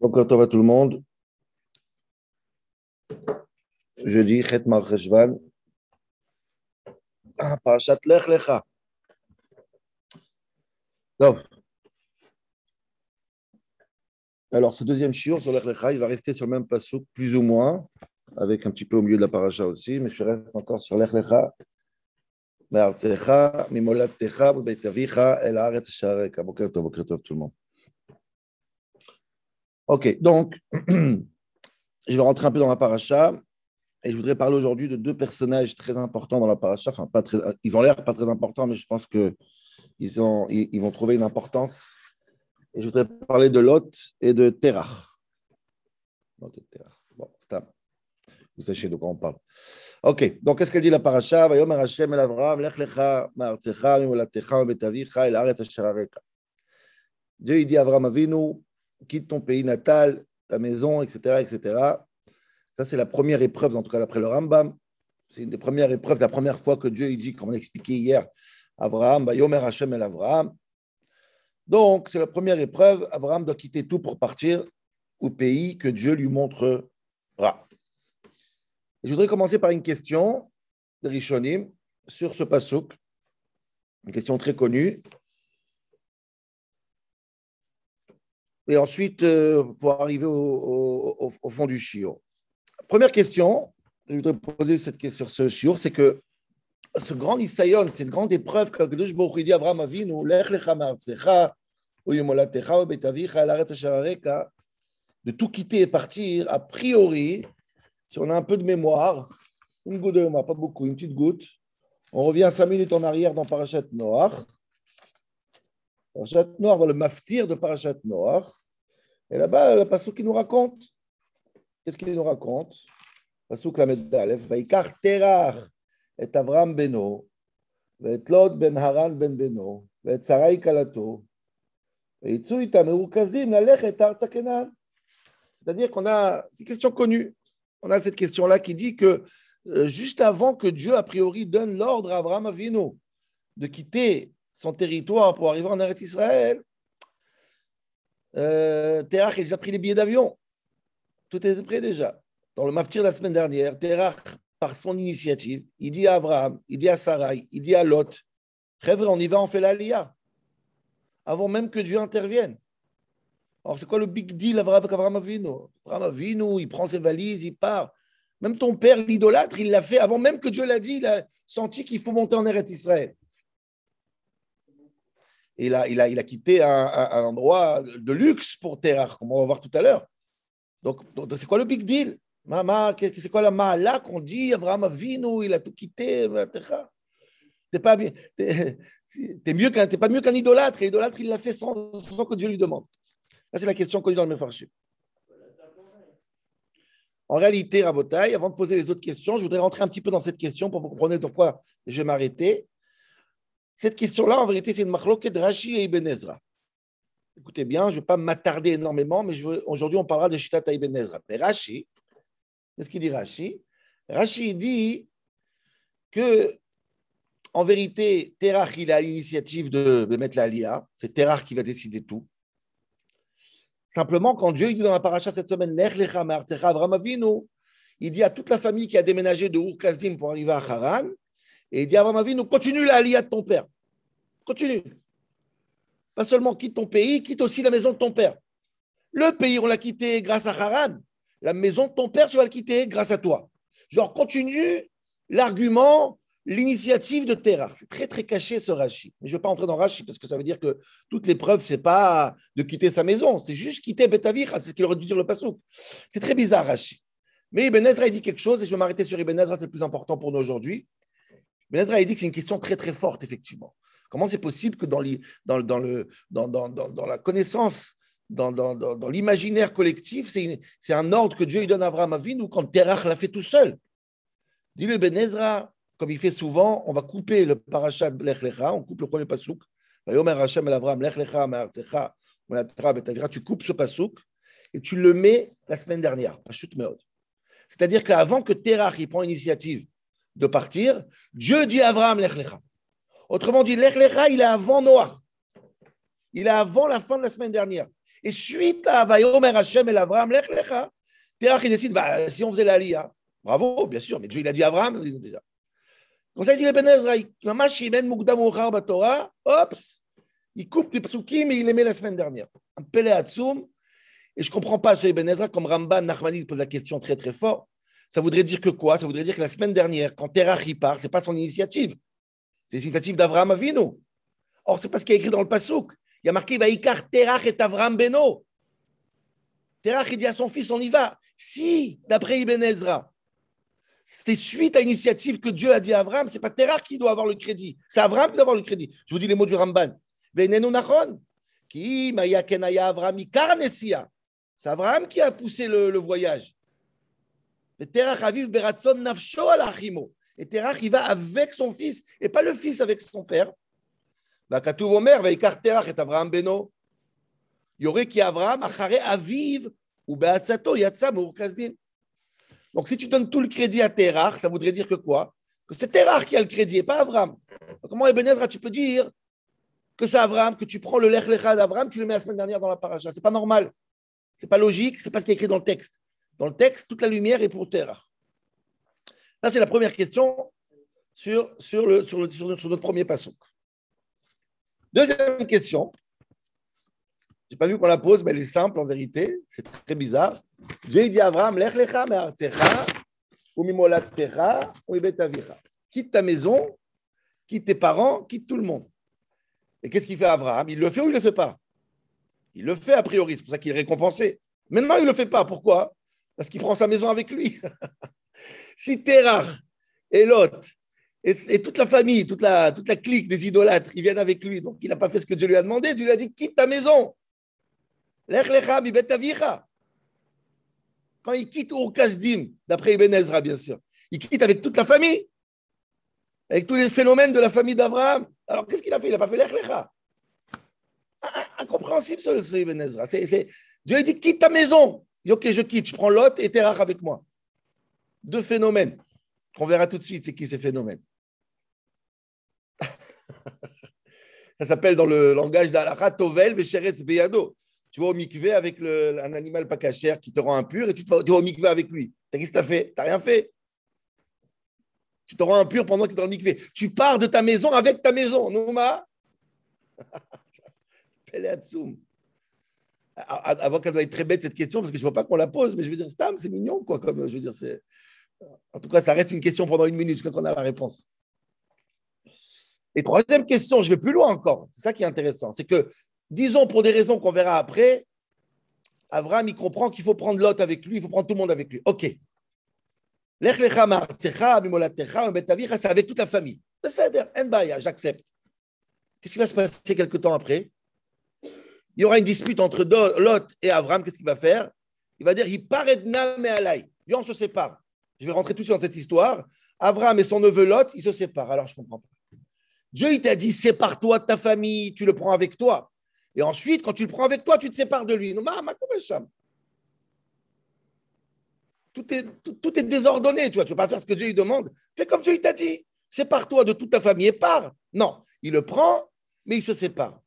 Donc, on va tout le monde. Jeudi, Chet Marcheshvan. Parashat Lech Lecha. Donc, alors, ce deuxième shiur sur Lech Lecha, il va rester sur le même passouk, plus ou moins, avec un petit peu au milieu de la paracha aussi, mais je reste encore sur Lech Lecha. מארצך, ממולדתך ובית אביך אל הארץ אשר הרקע. בוקר טוב, בוקר טוב tout le monde. Ok, donc, je vais rentrer un peu dans la paracha et je voudrais parler aujourd'hui de deux personnages très importants dans la paracha. Enfin, pas très, ils ont l'air pas très importants, mais je pense qu'ils ils, ils vont trouver une importance. Et je voudrais parler de Lot et de Terach. Lot et Terach. Bon, stop. Vous sachez de quoi on parle. Ok, donc qu'est-ce qu'elle dit la paracha? Dieu il dit à Avraham Avinu, quitte ton pays natal, ta maison, etc., etc. Ça c'est la première épreuve, en tout cas d'après le Rambam. C'est une des premières épreuves, la première fois que Dieu il dit, comme on a expliqué hier, Avraham, Vayomer Hashem el Avraham. Donc c'est la première épreuve. Avraham doit quitter tout pour partir au pays que Dieu lui montrera. Je voudrais commencer par une question de Rishonim sur ce pasouk, une question très connue. Et ensuite, euh, pour arriver au, fond du shiur. Première question, je voudrais poser cette question sur ce shiur, c'est que ce grand isayon, cette grande épreuve dit Abraham Avinu, de tout quitter et partir, a priori, si on a un peu de mémoire, une goutte de mémoire, pas beaucoup, une petite goutte, on revient cinq minutes en arrière dans Parashat Noach. Parashat dans le maftir de Parashat Noach. Et là-bas, le passou qui nous raconte. Qu'est-ce qu'il nous raconte? Passou la Medalef. Vaikar et Avram Beno, ben ben merukazim lalechet arza Kenan. C'est-à-dire qu'on a, c'est une question connue on a cette question-là qui dit que euh, juste avant que Dieu, a priori, donne l'ordre à Abraham Avinu de quitter son territoire pour arriver en Eretz Israël, euh, Terach a déjà pris les billets d'avion. Tout est prêt déjà. Dans le maftir de la semaine dernière, Terach, par son initiative, il dit à Abraham, il dit à Sarai, il dit à Lot, Rêve, on y va, on fait l'Aliyah. Avant même que Dieu intervienne. Alors, c'est quoi le big deal avec Abraham Avinu? Abraham Avinu, il prend ses valises, il part. Même ton père, l'idolâtre, il l'a fait avant même que Dieu l'a dit, il a senti qu'il faut monter en Eretz Israël. Il a, il a, il a quitté un, endroit de luxe pour Terah, comme on va voir tout à l'heure. Donc, c'est quoi le big deal? C'est quoi la mala qu'on dit Abraham Avinu, il a tout quitté T'es pas, es mieux qu'un, pas mieux qu'un idolâtre. Et l'idolâtre, il l'a fait sans, que Dieu lui demande c'est la question connue dans le Mefarshim. En réalité, Rabotai, avant de poser les autres questions, je voudrais rentrer un petit peu dans cette question pour vous comprendre pourquoi je vais m'arrêter. Cette question-là, en vérité, c'est une machloket de Rashi et Ibn Ezra. Écoutez bien, je ne vais pas m'attarder énormément, mais aujourd'hui, on parlera de Shitat Ibn Ezra. Mais Rashi, qu'est-ce qu'il dit Rashi? Rashi dit que, en vérité, Terach, il a l'initiative de, mettre la LIA. C'est Terach qui va décider tout. Simplement, quand Dieu dit dans la paracha cette semaine, il dit à toute la famille qui a déménagé de ur pour arriver à Haran, et il dit à Abraham Avinu, continue la de ton père. Continue. Pas seulement quitte ton pays, quitte aussi la maison de ton père. Le pays, on l'a quitté grâce à Haran. La maison de ton père, tu vas le quitter grâce à toi. Genre, continue l'argument l'initiative de Terah. C'est très, très caché ce Rashi. Mais je ne vais pas entrer dans Rashi parce que ça veut dire que toutes les preuves, ce n'est pas de quitter sa maison, c'est juste quitter Betavir, c'est ce qu'il aurait dû dire le Passouk. C'est très bizarre, Rashi. Mais Ibn Ezra, il dit quelque chose, et je vais m'arrêter sur Ibn Ezra, c'est le plus important pour nous aujourd'hui. Ibn Ezra, il dit que c'est une question très, très forte, effectivement. Comment c'est possible que dans, la connaissance, dans, l'imaginaire collectif, c'est un ordre que Dieu lui donne à Abraham ou quand Terach l'a fait tout seul Dit le Ibn Ezra, comme il fait souvent, on va couper le parachat Lech Lecha, on coupe le premier pasouk. Tu coupes ce pasouk et tu le mets la semaine dernière, C'est-à-dire qu'avant que Terach prend l'initiative de partir, Dieu dit à Abraham Lech Lecha. Autrement dit, Lech Lecha, il est avant Noah. Il est avant la fin de la semaine dernière. Et suite à Vayomer Hashem et Abraham, Lech Lecha, Terach, il décide, bah, si on faisait l'Aliyah, bravo, bien sûr, mais Dieu, il a dit à Abraham, déjà. Comme ça, il dit Ben Ezra, Torah, Ops, il coupe des psukim et il les met la semaine dernière. Un Hatsoum, et je ne comprends pas chez Ben Ezra, comme Ramban Nachmani pose la question très très fort. Ça voudrait dire que quoi? Ça voudrait dire que la semaine dernière, quand Terach y part, ce n'est pas son initiative. C'est l'initiative d'Avraham Avinu. Or, c'est pas ce qui est écrit dans le Passouk. Il y a marqué Vaïkar Terach et Avram Beno. Terach, il dit à son fils on y va. Si, d'après Ibn Ezra, c'est suite à l'initiative que Dieu a dit à Abraham, c'est pas Terach qui doit avoir le crédit, c'est Abraham qui doit avoir le crédit. Je vous dis les mots du Ramban. C'est Abraham qui a poussé le, voyage. Et Terach aviv beratson nafsho alachimo. Et Terach, il va avec son fils, et pas le fils avec son père. Omer, Vaikar Terach et Beno. Qui Abraham, Achare Aviv, ou Yatsa. Donc, si tu donnes tout le crédit à Terach, ça voudrait dire que quoi? Que c'est Terach qui a le crédit et pas Abraham. comment, Ebenezer, tu peux dire que c'est Abraham, que tu prends le Lech Lecha d'Abraham, tu le mets la semaine dernière dans la paracha? C'est pas normal. C'est pas logique, c'est pas ce qui est écrit dans le texte. Dans le texte, toute la lumière est pour Terach. Là, c'est la première question sur, sur, le, sur, notre premier passage. Deuxième question. Je n'ai pas vu qu'on la pose, mais elle est simple en vérité. C'est très bizarre. J'ai dit à Abraham, Lech lecha ou mimolattecha, ou Quitte ta maison, quitte tes parents, quitte tout le monde. Et qu'est-ce qu'il fait Abraham? Il le fait ou il ne le fait pas? Il le fait a priori, c'est pour ça qu'il est récompensé. Maintenant, il ne le fait pas. Pourquoi? Parce qu'il prend sa maison avec lui. si Terach et Lot et, toute la famille, toute la, clique des idolâtres, ils viennent avec lui. Donc, il n'a pas fait ce que Dieu lui a demandé. Dieu lui a dit quitte ta maison. Quand il quitte au Kasdim, d'après Ibn Ezra, bien sûr, il quitte avec toute la famille, avec tous les phénomènes de la famille d'Abraham. Alors, qu'est-ce qu'il a fait? Il n'a pas fait l'Echlecha. Incompréhensible, ce, Ibn Ezra. Dieu a dit quitte ta maison. Ok, je quitte, je prends Lot et Terach avec moi. Deux phénomènes qu'on verra tout de suite, c'est qui ces phénomènes. Ça s'appelle dans le langage d'Alakha Tovel Vesheretz Beyado. Tu vas au mikvé avec un animal pas cachère qui te rend impur et tu, vas, au mikvé avec lui. Qu'est-ce que tu as fait? Tu rien fait. Tu te rends impur pendant que tu es dans le mikvé. Tu pars de ta maison avec ta maison. Nouma Avant qu'elle doit être très bête cette question, parce que je ne vois pas qu'on la pose, mais je veux dire, Stam, c'est mignon, quoi. Comme, je veux dire, c'est. En tout cas, ça reste une question pendant une minute jusqu'à qu'on a la réponse. Et troisième question, je vais plus loin encore. C'est ça qui est intéressant. C'est que, disons, pour des raisons qu'on verra après, Abraham, il comprend qu'il faut prendre Lot avec lui, il faut prendre tout le monde avec lui. OK. C'est avec toute la famille. J'accepte. Qu'est-ce qui va se passer quelque temps après? Il y aura une dispute entre Lot et Abraham. Qu'est-ce qu'il va faire? Il va dire Il paraît de mais alay. on se sépare. Je vais rentrer tout de suite dans cette histoire. Abraham et son neveu Lot, ils se séparent. Alors, je ne comprends pas. Dieu, il t'a dit, sépare-toi de ta famille, tu le prends avec toi. Et ensuite, quand tu le prends avec toi, tu te sépares de lui. Tout est, tout, est désordonné, tu vois. Tu ne vas pas faire ce que Dieu lui demande. Fais comme Dieu t'a dit. Sépare-toi de toute ta famille et pars. Non, il le prend, mais il se sépare.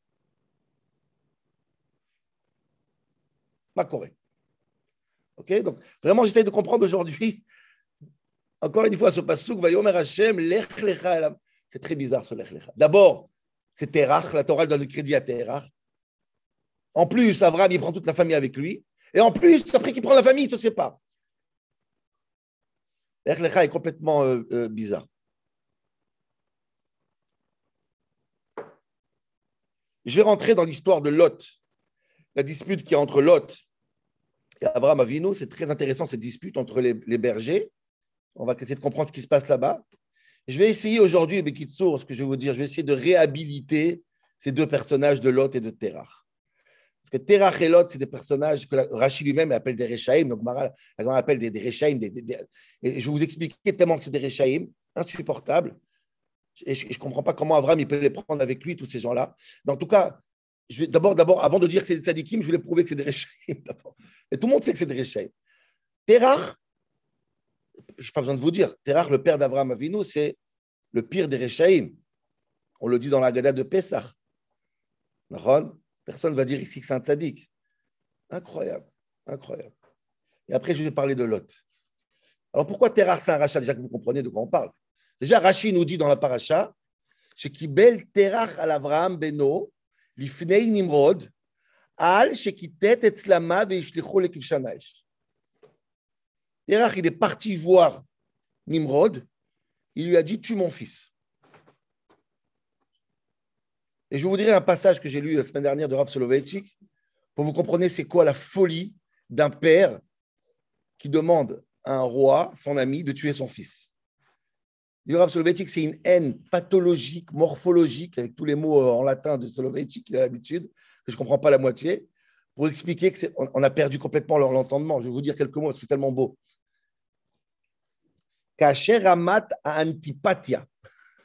Ma Corée. Ok Donc, vraiment, j'essaie de comprendre aujourd'hui encore une fois, ce passouk, Vayomer Hashem, lech lecha C'est très bizarre ce lech lecha. D'abord, c'est Terach, la Torah donne le crédit à Terach. En plus, Abraham, il prend toute la famille avec lui. Et en plus, après qu'il prend la famille, il ne se sépare. Lech lecha est complètement euh, euh, bizarre. Je vais rentrer dans l'histoire de Lot, la dispute qui est entre Lot et Abraham Avino. C'est très intéressant cette dispute entre les bergers on va essayer de comprendre ce qui se passe là-bas. Je vais essayer aujourd'hui, Bekitsour, ce que je vais vous dire, je vais essayer de réhabiliter ces deux personnages de Lot et de Terach. Parce que Terach et Lot, c'est des personnages que Rachid lui-même appelle des Rechaim, donc Mara, appelle des, des Rechaim. et je vais vous expliquer tellement que c'est des Rechaim, insupportables. Et je ne comprends pas comment Avram il peut les prendre avec lui, tous ces gens-là. Mais en tout cas, d'abord, d'abord, avant de dire que c'est des tzadikim, je voulais prouver que c'est des Rechaim. Et tout le monde sait que c'est des Rechaim. Terach, je n'ai pas besoin de vous dire, Terach, le père d'Abraham Avinu, c'est le pire des Rechaim. On le dit dans la Gada de Pessah. Personne ne va dire ici que c'est un tzaddik. Incroyable, incroyable. Et après, je vais parler de Lot. Alors pourquoi Terach, c'est un rachat Déjà que vous comprenez de quoi on parle. Déjà, Rachid nous dit dans la paracha, bel Terach al Avraham beno, Terach, il est parti voir Nimrod, il lui a dit, tue mon fils. Et je vous dirai un passage que j'ai lu la semaine dernière de Rav Soloveitchik, pour vous comprendre c'est quoi la folie d'un père qui demande à un roi, son ami, de tuer son fils. Le Rav Soloveitchik, c'est une haine pathologique, morphologique, avec tous les mots euh, en latin de Soloveitchik, il a l'habitude, que je ne comprends pas la moitié, pour expliquer qu'on a perdu complètement l'entendement. Je vais vous dire quelques mots, c'est tellement beau. Kacher amat a antipatia.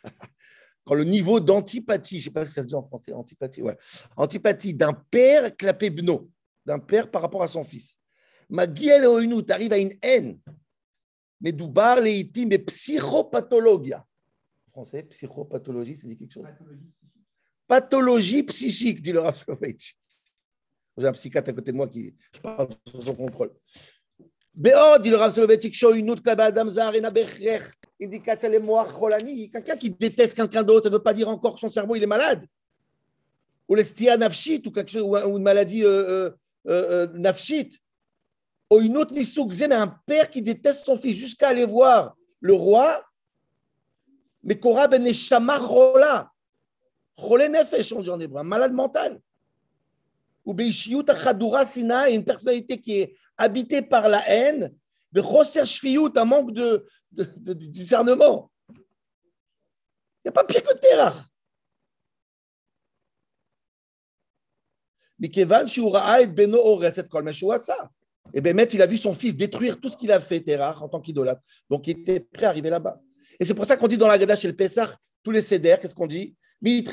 Quand le niveau d'antipathie, je ne sais pas si ça se dit en français, antipathie, ouais, antipathie d'un père clapé bno, d'un père par rapport à son fils. Magiel tu arrive à une haine. Mais doubar leitim et psychopathologia. En français, psychopathologie, ça dit quelque chose Pathologie psychique. Pathologie psychique, dit le Rav J'ai un psychiatre à côté de moi qui parle sur son contrôle. Béod, dit le Rav Soloveitchik, shoyunut klaba adam zarena bechrer, indicatia le moach cholani. Quelqu'un qui déteste quelqu'un d'autre, ça ne veut pas dire encore que son cerveau il est malade. Ou l'estia nafshit, ou, quelque chose, ou une maladie euh, euh, euh, nafshit. Ou une autre mais un père qui déteste son fils jusqu'à aller voir le roi. Mais Korah ben Neshama Chola. Cholé nefesh, on dit en hébreu, un malade mental ou Sina, une personnalité qui est habitée par la haine, un manque de, de, de, de discernement. Il n'y a pas pire que Terah. Mais Kevan, et Beno Oreset Kol ça? Eh et bien, il a vu son fils détruire tout ce qu'il a fait, Terach, en tant qu'idolâtre. Donc, il était prêt à arriver là-bas. Et c'est pour ça qu'on dit dans la Gada chez le Pessah, tous les cédères, qu'est-ce qu'on dit? Etc.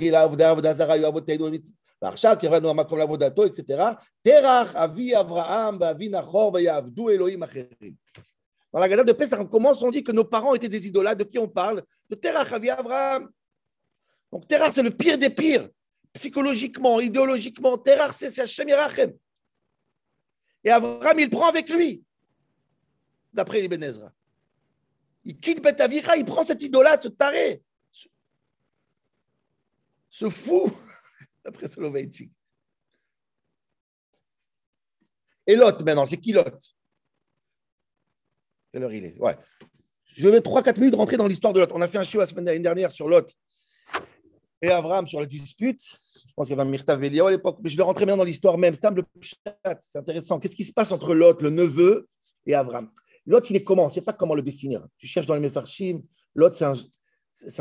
Avi, Avraham, Avi, Nachor, Avdou, Elohim, Acherim. Dans la Gada de Pessah, on commence, on dit que nos parents étaient des idolâtres. De qui on parle? De Terach, Avi, Avraham. Donc, c'est le pire des pires. Psychologiquement, idéologiquement, Terach, c'est Hashem Yerachem. Et Abraham, il prend avec lui, d'après Ibn Ezra. Il quitte Bet Avira, il prend cet idolâtre, ce taré, ce fou d'après Soloveitchik. Et Lot, maintenant, c'est qui Lot? Quelle heure il est? Ouais. Je vais 3-4 minutes rentrer dans l'histoire de Lot. On a fait un show la semaine dernière sur Lot et Abraham sur la dispute. Je pense qu'il y avait un Myrta Vélia à l'époque, mais je vais rentrer maintenant dans l'histoire même. C'est intéressant. Qu'est-ce qui se passe entre Lot, le neveu, et Abraham Lot, il est comment? On ne sait pas comment le définir. Tu cherches dans les Mefarshim. Lot, c'est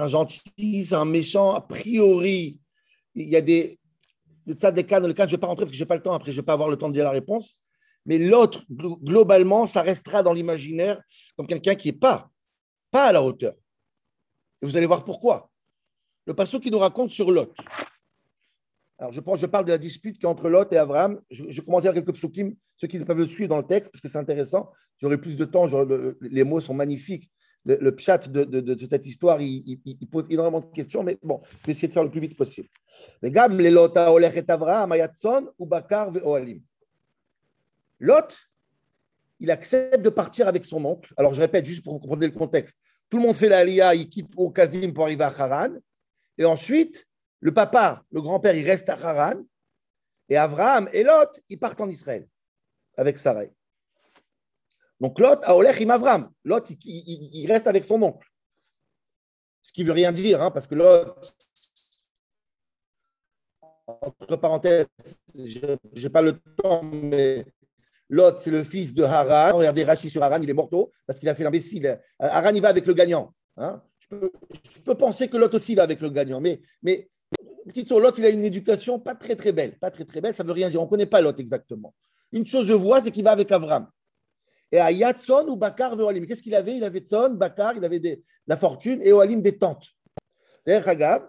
un, gentil, c'est un méchant. A priori, il y a des, des cas dans lequel je ne vais pas rentrer parce que je n'ai pas le temps, après je ne vais pas avoir le temps de dire la réponse. Mais l'autre, globalement, ça restera dans l'imaginaire comme quelqu'un qui n'est pas, pas à la hauteur. Et vous allez voir pourquoi. Le passage qui nous raconte sur Lot. Alors, je, pense, je parle de la dispute qui est entre Lot et Abraham. Je, je commence à dire quelques psukim, ceux qui peuvent le suivre dans le texte, parce que c'est intéressant. J'aurai plus de temps, les mots sont magnifiques le, le de, cette histoire, il, pose énormément de questions, mais bon, je vais essayer de faire le plus vite possible. Lot, il accepte de partir avec son oncle. Alors, je répète, juste pour vous comprendre le contexte. Tout le monde fait l'Aliyah, il quitte Kazim pour arriver à Haran. Et ensuite, le papa, le grand-père, il reste à Haran. Et Abraham et Lot, ils partent en Israël avec Sarai. Donc Lot a Olech Imavram. Lot, il, reste avec son oncle. Ce qui ne veut rien dire, hein, parce que Lot, entre parenthèses, je n'ai pas le temps, mais Lot, c'est le fils de Haran. Regardez Rachid sur Haran, il est morto parce qu'il a fait l'imbécile. Haran, il va avec le gagnant. Hein. Je, peux, penser que Lot aussi va avec le gagnant, mais Lot, il a une éducation pas très très belle. Pas très très belle, ça ne veut rien dire. On ne connaît pas Lot exactement. Une chose je vois, c'est qu'il va avec Avram. Et à Yatson ou Bakar Oalim. Qu'est-ce qu'il avait? Il avait Tson, Bakar, il avait de la fortune et Oalim des tentes. D'ailleurs, Hagab,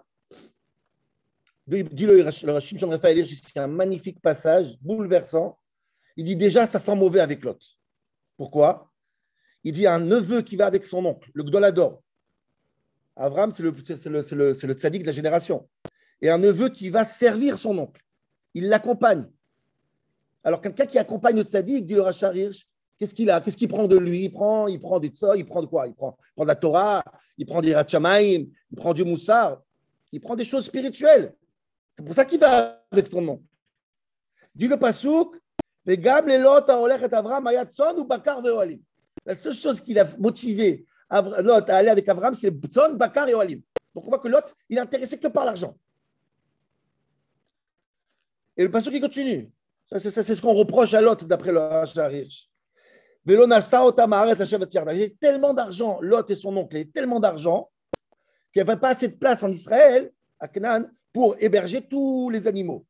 dit le, le Rachim Raphaël lire c'est un magnifique passage, bouleversant. Il dit déjà, ça sent mauvais avec l'autre. Pourquoi? Il dit un neveu qui va avec son oncle, le Gdolador. Avram, c'est le, le, le, le tzaddik de la génération. Et un neveu qui va servir son oncle. Il l'accompagne. Alors, quelqu'un qui accompagne le tzaddik, dit le Rachar qu'est-ce qu'il a? Qu'est-ce qu'il prend de lui? Il prend, il prend du tzoy, il prend de quoi? Il prend, prend de la Torah, il prend des Ratchamaim, il prend du Moussar, il prend des choses spirituelles. C'est pour ça qu'il va avec son nom. Dit le Pasouk, la seule chose qui l'a motivé Lot à aller avec Avram, c'est Tzon, Bakar et Oalim. Donc on voit que Lot, il est intéressé que par l'argent. Et le pasteur qui continue. C'est ce qu'on reproche à Lot d'après le Hacharish. J'ai tellement d'argent, Lot et son oncle, il tellement d'argent qu'il n'y avait pas assez de place en Israël, à Canaan, pour héberger tous les animaux.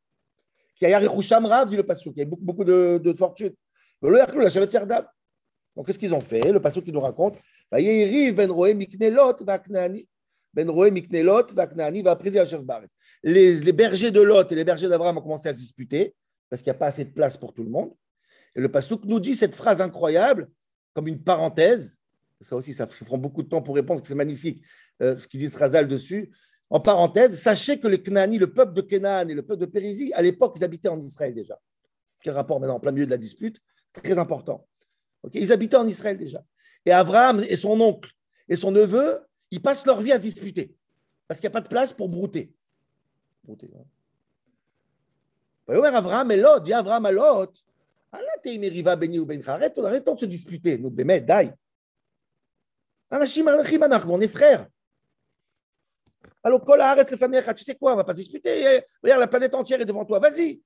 Qui a Rav, dit le pasteur, qui a beaucoup, beaucoup de, de fortune. Donc qu'est-ce qu'ils ont fait? Le pasteur qui nous raconte ben ben les, les bergers de Lot et les bergers d'Abraham ont commencé à se disputer parce qu'il n'y a pas assez de place pour tout le monde. Et le Passouk nous dit cette phrase incroyable, comme une parenthèse. Ça aussi, ça prend beaucoup de temps pour répondre, c'est magnifique euh, ce qu'il dit Srazal dessus. En parenthèse, sachez que les Knani, le peuple de Kenan et le peuple de Périsie, à l'époque, ils habitaient en Israël déjà. Quel rapport maintenant en plein milieu de la dispute? C'est très important. ils habitaient en Israël déjà. Et Abraham et son oncle et son neveu, ils passent leur vie à se disputer parce qu'il n'y a pas de place pour brouter. Brouter. Hein. Abraham et Lot, dit Abraham à Lot, arrête, arrêtons de se disputer. Nous, Bémet, dai. On est frères. Alors, tu sais quoi, on ne va pas disputer. Regarde, la planète entière est devant toi, vas-y.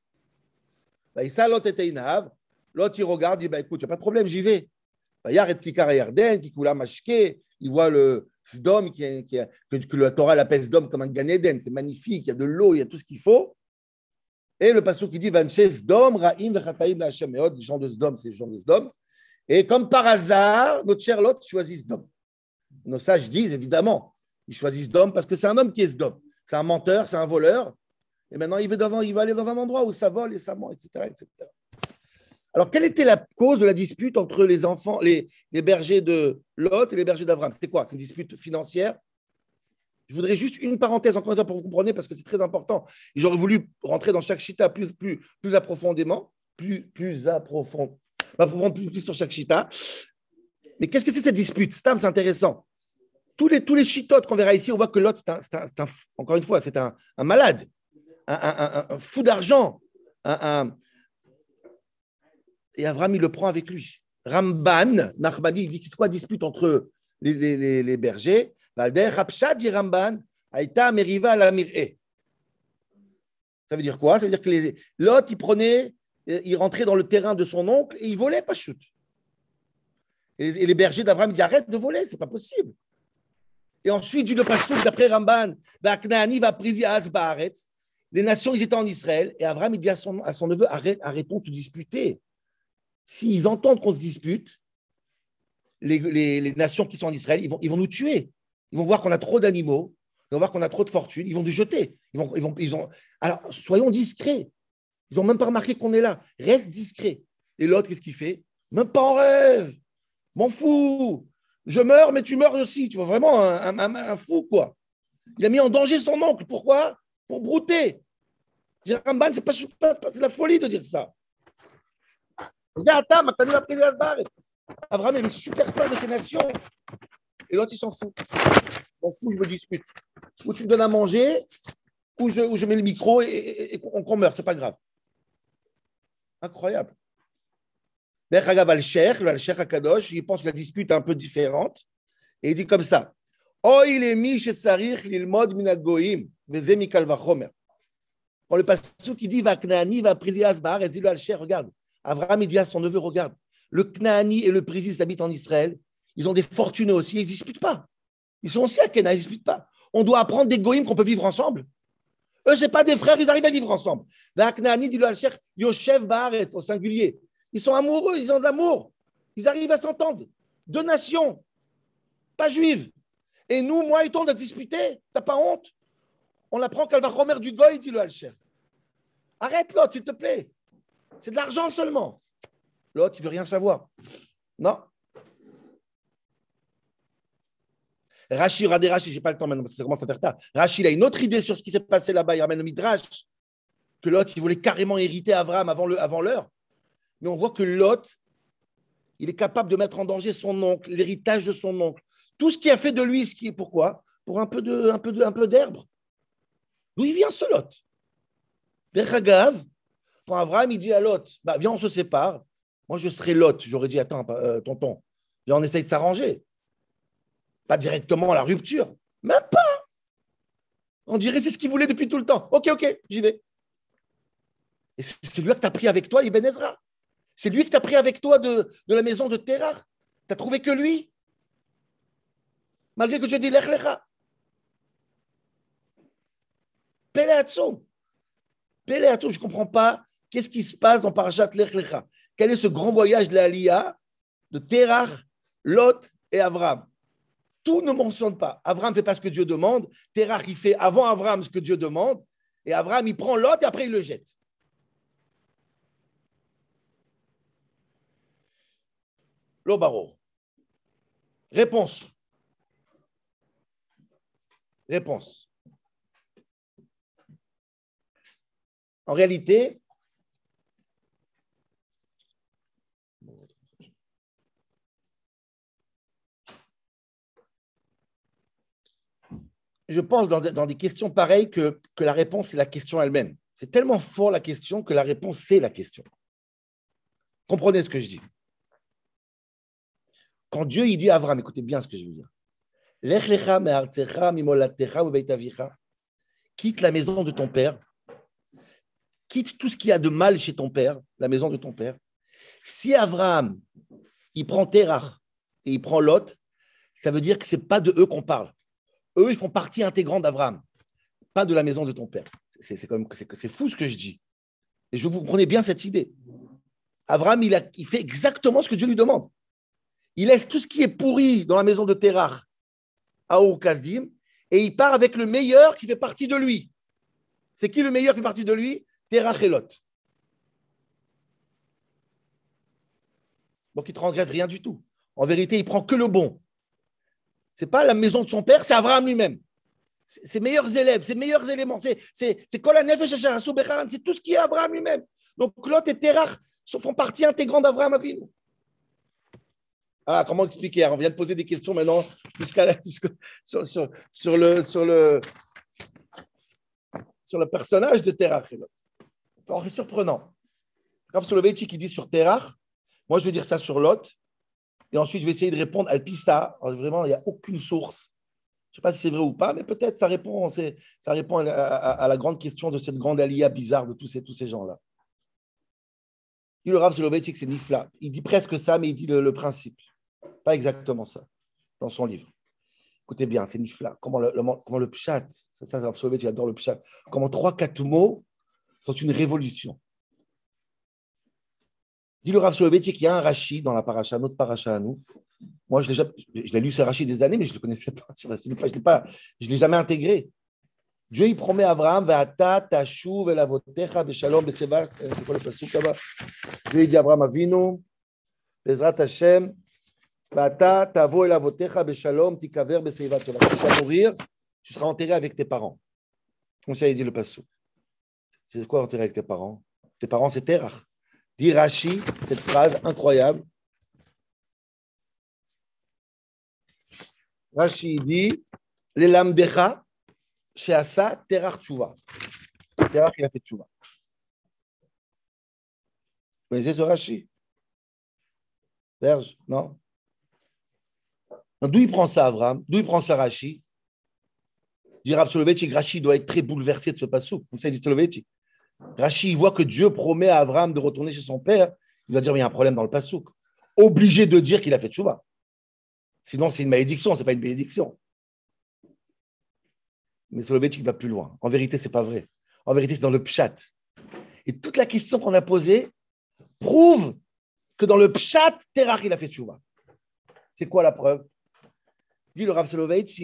Bah, ça, Lot était inav. L'autre, il regarde, il dit bah, écoute, il n'y a pas de problème, j'y vais. Yardet Kikar Yarden, Kikula Mashke, il voit le Sdom, qui, que, la Torah l'appelle Sdom comme un Gan Eden, c'est magnifique, il y a de l'eau, il y a tout ce qu'il faut. Et le passage qui dit Vanche Sdom, Ra'im Vechataim Lachem Meod, les gens de Sdom, c'est les gens de Sdom. Et comme par hasard, notre cher Lot choisit Sdom. Nos sages disent évidemment, ils choisissent Sdom parce que c'est un homme qui est Sdom. C'est un menteur, c'est un voleur. Et maintenant, il il va aller dans un endroit où ça vole et ça ment, etc. etc. Alors, quelle était la cause de la dispute entre les enfants, les, bergers de Lot et les bergers d'Abraham? C'était quoi? C'est une dispute financière? Je voudrais juste une parenthèse, encore une fois, pour vous compreniez, parce que c'est très important. j'aurais voulu rentrer dans chaque chita plus, plus, plus approfondément, plus, plus approfond, plus, plus sur chaque chita. Mais qu'est-ce que c'est cette dispute? Stam, c'est intéressant. Tous les, tous les chitotes qu'on verra ici, on voit que Lot, c'est un, encore une fois, c'est un, malade, un, un fou d'argent, un, et Avram, il le prend avec lui. Ramban, Nachmani, il dit c'est quoi dispute entre les, les, les, bergers? Dit Ramban, Aïta Meriva la Ça veut dire quoi? Ça veut dire que l'autre, il prenait, il rentrait dans le terrain de son oncle et il volait pas chute. Et, les bergers d'Abraham disent arrête de voler, c'est pas possible. Et ensuite, du Passouk, d'après Ramban, Les nations, ils étaient en Israël. Et Abraham, il dit à son, à son neveu arrête, arrêtons de se disputer s'ils entendent qu'on se dispute, les, nations qui sont en Israël, ils vont, nous tuer. Ils vont voir qu'on a trop d'animaux, ils vont voir qu'on a trop de fortune, ils vont nous jeter. Ils vont. Alors, soyons discrets. Ils n'ont même pas remarqué qu'on est là. Reste discret. Et l'autre, qu'est-ce qu'il fait? Même pas en rêve. M'en fous. Je meurs, mais tu meurs aussi. Tu vois, vraiment un, fou, quoi. Il a mis en danger son oncle. Pourquoi? Pour brouter. c'est pas, la folie de dire ça. Abraham avait super peur de ces nations. Et l'autre, il s'en fout. M'en fout, je me dispute. Ou tu me donnes à manger, ou je, mets le micro et, on, meurt, c'est pas grave. Incroyable. Al le Al-Sheikh Akadosh, il pense que la dispute est un peu différente. Et il dit comme ça Oh, il est mis chez Tsarich, l'ilmod minagoim, vezemikal vachomer. Quand le pasteur qui dit Vaknani va priser bar, et dit le Al-Sheikh, regarde, Abraham, il dit à son neveu, regarde, le Knaani et le Présis habitent en Israël. Ils ont des fortunes aussi, ils ne disputent pas. Ils sont aussi à Kena, ils ne disputent pas. On doit apprendre des goïms qu'on peut vivre ensemble. Eux, ce pas des frères, ils arrivent à vivre ensemble. Knaani dit le Al-Sheikh, Yoshev Baaretz, au singulier. Ils sont amoureux, ils ont de l'amour. Ils arrivent à s'entendre. Deux nations, pas juives. Et nous, moi et toi, on disputé. T'as pas honte? On apprend qu'elle va remettre du goy, dit le Al-Sheikh. Arrête l'autre, s'il te plaît. C'est de l'argent seulement. L'autre, il veut rien savoir. Non. Rachid, regardez Rachid, j'ai pas le temps maintenant parce que ça commence à faire tard. Rachid a une autre idée sur ce qui s'est passé là-bas. Il ramène le Midrash que l'autre, il voulait carrément hériter Avram avant l'heure. Avant mais on voit que Lot, il est capable de mettre en danger son oncle, l'héritage de son oncle. Tout ce qui a fait de lui ce est pourquoi? Pour un peu de, un peu de, un peu d'herbe. D'où il vient ce Lot? Beragav, quand Abraham il dit à Lot, bah, viens on se sépare. Moi je serai Lot. J'aurais dit attends euh, tonton, viens on essaye de s'arranger. Pas directement la rupture, même pas. On dirait c'est ce qu'il voulait depuis tout le temps. Ok ok, j'y vais. Et c'est lui que tu as pris avec toi, Ibn Ezra. C'est lui que tu as pris avec toi de, la maison de Terah. Tu trouvé que lui. Malgré que tu dit Lech Lecha. Peleatson, je ne comprends pas qu'est-ce qui se passe dans Parashat Lech Lecha? Quel est ce grand voyage de l'Aliyah de Terah, Lot et Avram? Tout ne mentionne pas. Avram ne fait pas ce que Dieu demande. Terah, il fait avant Avram ce que Dieu demande. Et Avram, il prend Lot et après il le jette. Lobaro. Réponse. Réponse. En réalité, je pense dans, des questions pareilles que, la réponse, c'est la question elle-même. C'est tellement fort la question que la réponse, c'est la question. Comprenez ce que je dis. Quand Dieu il dit à Abraham, écoutez bien ce que je veux dire. Quitte la maison de ton père, quitte tout ce qu'il y a de mal chez ton père, la maison de ton père. Si Abraham, il prend Terach et il prend Lot, ça veut dire que ce n'est pas de eux qu'on parle. Eux, ils font partie intégrante d'Abraham, pas de la maison de ton père. C'est c'est fou ce que je dis. Et je vous comprenez bien cette idée. Abraham, il, fait exactement ce que Dieu lui demande. Il laisse tout ce qui est pourri dans la maison de Terach à Ur-Kasdim et il part avec le meilleur qui fait partie de lui. C'est qui le meilleur qui fait partie de lui? Terach et Lot. Donc il ne transgresse rien du tout. En vérité, il prend que le bon. Ce n'est pas la maison de son père, c'est Abraham lui-même. Ses meilleurs élèves, ses meilleurs éléments, c'est c'est c'est tout ce qui est Abraham lui-même. Donc Lot et Terach font partie intégrante d'Abraham Avinu. Ah, comment expliquer On vient de poser des questions maintenant jusqu'à sur, sur, le, sur, le, sur le personnage de Terach. C'est surprenant. Rav Soloveitchi qui dit sur Terach, moi je vais dire ça sur Lot, et ensuite je vais essayer de répondre à Pissa. vraiment, il n'y a aucune source. Je ne sais pas si c'est vrai ou pas, mais peut-être ça répond, ça répond à, la grande question de cette grande alia bizarre de tous ces, tous ces gens-là. Il le Rav Soloveitchi que c'est Nifla. Il dit presque ça, mais il dit le principe. Pas exactement ça, dans son livre. Écoutez bien, c'est Nifla. Comment le, comment le c'est ça, c'est j'adore le pshat. Comment trois, quatre mots sont une révolution. Dit le Rav Soloveitchik qu'il y a un Rashi dans la paracha, notre paracha à nous. Moi, je l'ai lu ce Rashi des années, mais je ne le connaissais pas. Je ne l'ai jamais intégré. Dieu, il promet à Abraham, Ve'ata tashuv elavotecha beshalom beseva. C'est quoi le pasuk là-bas? Dieu, il dit à Abraham, Avinu, Bezrat Hashem, tu vas mourir, tu seras enterré avec tes parents. Comme ça, il dit le passou. C'est quoi enterré avec tes parents? Tes parents, c'est Terach. Dit Rashi, cette phrase incroyable. Rashi dit L'elamdecha, sheasa terach tchouva. Terach, il a fait tchouva. Vous connaissez ce Rashi Serge Non? D'où il prend ça, Avram? D'où il prend ça, Rashi Dit Rav Rashi doit être très bouleversé de ce passou. Comme ça, dit Soloveitchik. Rashi, il voit que Dieu promet à Avram de retourner chez son père. Il va dire, il y a un problème dans le passouk. Obligé de dire qu'il a fait tchouva. Sinon, c'est une malédiction, ce n'est pas une bénédiction. Mais Soloveitchik va plus loin. En vérité, ce n'est pas vrai. En vérité, c'est dans le pshat. Et toute la question qu'on a posée prouve que dans le pshat, Terach, il a fait tchouva. C'est quoi la preuve? Dit le Rav Soloveitch,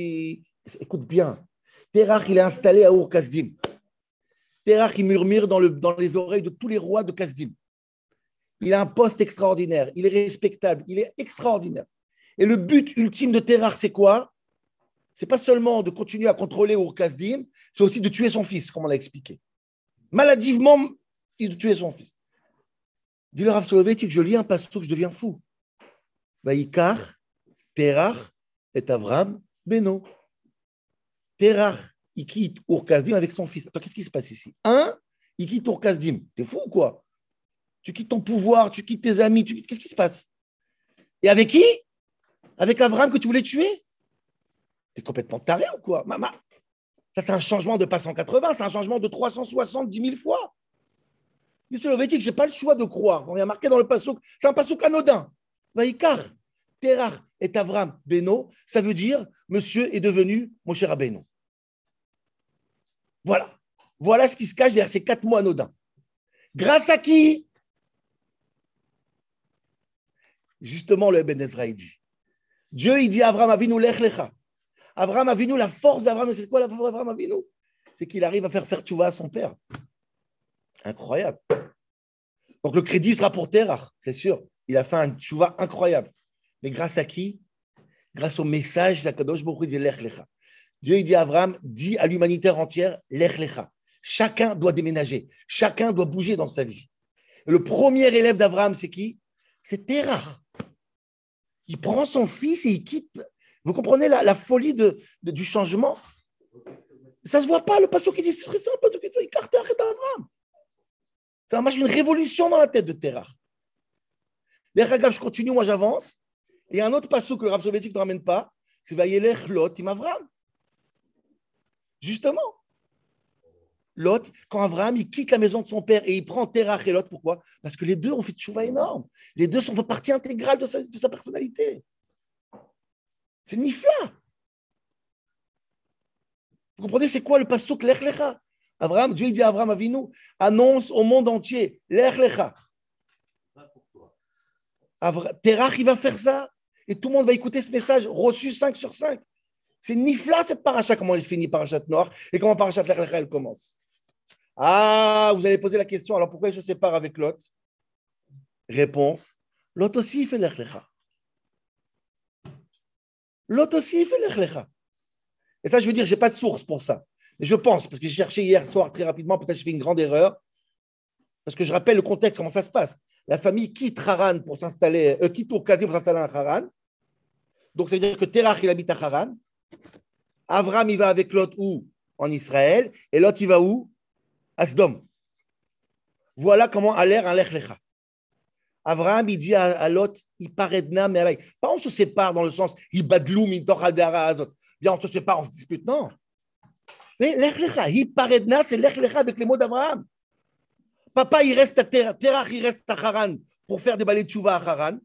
écoute bien, Terach, il est installé à Ur Kasdim. Terach, il murmure dans, le, dans les oreilles de tous les rois de Kasdim. Il a un poste extraordinaire, il est respectable, il est extraordinaire. Et le but ultime de Terach, c'est quoi? C'est pas seulement de continuer à contrôler Ur Kasdim, c'est aussi de tuer son fils, comme on l'a expliqué. Maladivement, il de tuer son fils. Dis-le je lis un que je deviens fou. Vaïkar, Terach et Avram, Beno. Terach, il quitte Urkazdim avec son fils. Attends, qu'est-ce qui se passe ici? Un, il quitte Urkazdim. T'es fou ou quoi? Tu quittes ton pouvoir, tu quittes tes amis. Qu'est-ce qui se passe? Et avec qui? Avec Avram que tu voulais tuer? T'es complètement taré ou quoi? Mama Ça, c'est un changement de pas 180, c'est un changement de 370 000 fois. Monsieur Lovetik, je n'ai pas le choix de croire. On a marqué dans le passouk, c'est un passouk anodin. Vaïkar, Terach et Avram Beno, ça veut dire monsieur est devenu mon cher Beno. Voilà. Voilà ce qui se cache derrière ces quatre mots anodins. Grâce à qui? Justement, le Ben Ezra, dit Dieu, il dit à Avram Avinu, lech lecha. Avram Avinu, la force d'Avram, c'est quoi la force d'Avram Avinu? C'est qu'il arrive à faire faire tchouva à son père. Incroyable. Donc le crédit sera pour Terach, c'est sûr. Il a fait un tchouva incroyable. Mais grâce à qui? Grâce au message d'Akadosh Baruch dit Lech Lecha. Dieu dit à Abraham, dit à l'humanité entière, Lech Lecha. Chacun doit déménager, chacun doit bouger dans sa vie. le premier élève d'Abraham, c'est qui? C'est Terach. Il prend son fils et il quitte. Vous comprenez la, folie du changement? Ça ne se voit pas, le pasteur qui dit, c'est ça, le qui dit, il et Abraham. Ça marche une révolution dans la tête de Terach. D'ailleurs, je continue, moi j'avance. Et un autre passage que le Rav soviétique ne ramène pas, c'est Vayelech Lot im Avram. Justement. Lot, quand il quitte la maison de son père et il prend Terach et Lot, pourquoi? Parce que les deux ont fait de chouva énorme. Les deux sont partie intégrale de sa, de sa personnalité. C'est Nifla. Vous comprenez, c'est quoi le passouk Lech Lecha? Abraham, Dieu dit à Abraham Avinu, annonce au monde entier, Lech Lecha. Terach, il va faire ça. Et tout le monde va écouter ce message reçu 5 sur 5. C'est Nifla cette paracha, comment elle finit parachat noir et comment parachat Lech elle commence. Ah, vous allez poser la question, alors pourquoi il se sépare avec Lot? Réponse, Lot aussi fait Lech Lecha. Lot aussi fait Lech Lecha. Et ça, je veux dire, je n'ai pas de source pour ça. Je pense, parce que j'ai cherché hier soir très rapidement, peut-être j'ai fait une grande erreur, parce que je rappelle le contexte, comment ça se passe. La famille quitte Haran pour s'installer, euh, quitte Urkazi pour s'installer à Haran. Donc, ça veut dire que Terach, il habite à Haran. Avram, il va avec Lot où? En Israël. Et Lot, il va où? À Sdom. Voilà comment a l'air un Lech Lecha. Avram, il dit à, Lot, il de mais Pas on se sépare dans le sens, il badloum, il azot. Bien, on se sépare, on se dispute. Non. Mais Lech Lecha, il de c'est Lech Lecha avec les mots d'Avraham. Papa, il reste à Terach, il reste à Haran pour faire des balais de chouva à Haran.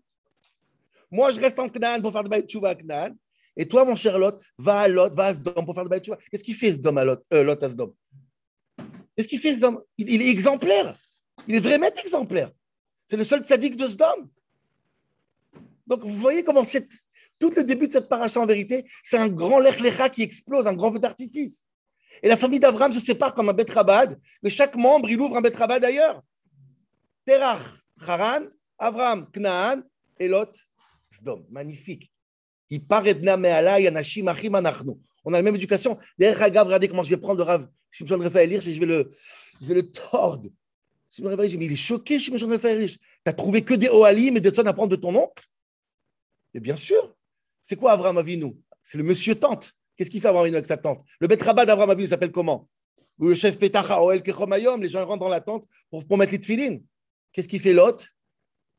Moi, je reste en Knaan pour faire des balais de chouva à Knaan. Et toi, mon cher Lot, va à Lot, va à Sdom pour faire de chouva. Qu'est-ce qu'il fait Sdom à Lot, euh, Lot à Sdom? Qu'est-ce qu'il fait Sdom? Il, est exemplaire. Il est vraiment exemplaire. C'est le seul tzaddik de Sdom. Donc, vous voyez comment c'est. Tout le début de cette paracha, en vérité, c'est un grand lech qui explose, un grand feu d'artifice. Et la famille d'Abraham se sépare comme un Betrabad, mais chaque membre, il ouvre un Betrabad ailleurs. Terach, Haran, Abraham, Knaan, et Lot, Sdom. Magnifique. On a la même éducation. D'ailleurs, regardez comment je vais prendre le Rav Shimshon Raphaël et je vais le, je vais le tordre. Raphaël il est choqué, Shimshon Raphaël. Tu n'as trouvé que des Oalim et de ça d'apprendre de ton oncle? Et bien sûr. C'est quoi Abraham Avinu? C'est le monsieur tante. Qu'est-ce qu'il fait Abraham avec sa tente Le Betrabat d'Abraham Avinu s'appelle comment? Ou le chef Petacha Oel Kechomayom, les gens rentrent dans la tente pour, mettre les tefilines. Qu'est-ce qu'il fait Lot?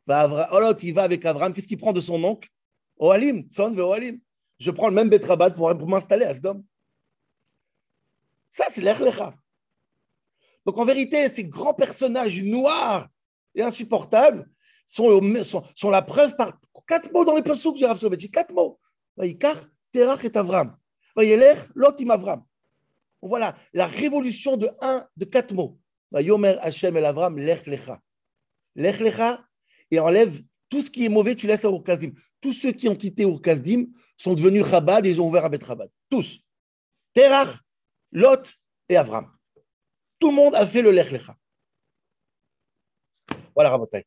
Bah, Lot, il va avec Abraham. Qu'est-ce qu'il prend de son oncle? Oalim, son ve Oalim. Je prends le même Betrabat pour, pour m'installer à Sdom. Ça, c'est l'Echlecha. Donc en vérité, ces grands personnages noirs et insupportables sont, sont, la preuve par quatre mots dans les passouk j'ai Quatre mots. Terach et Avram. L'autre, Avram. Voilà la révolution de un, de quatre mots. Yomer Hashem el Avram, lech lecha. Lech lecha, et enlève tout ce qui est mauvais, tu laisses à Urkazdim. Tous ceux qui ont quitté Urkazdim sont devenus Chabad et ils ont ouvert à Bet Chabad. Tous. Terach, Lot et Avram. Tout le monde a fait le lech lecha. Voilà, Rabotai.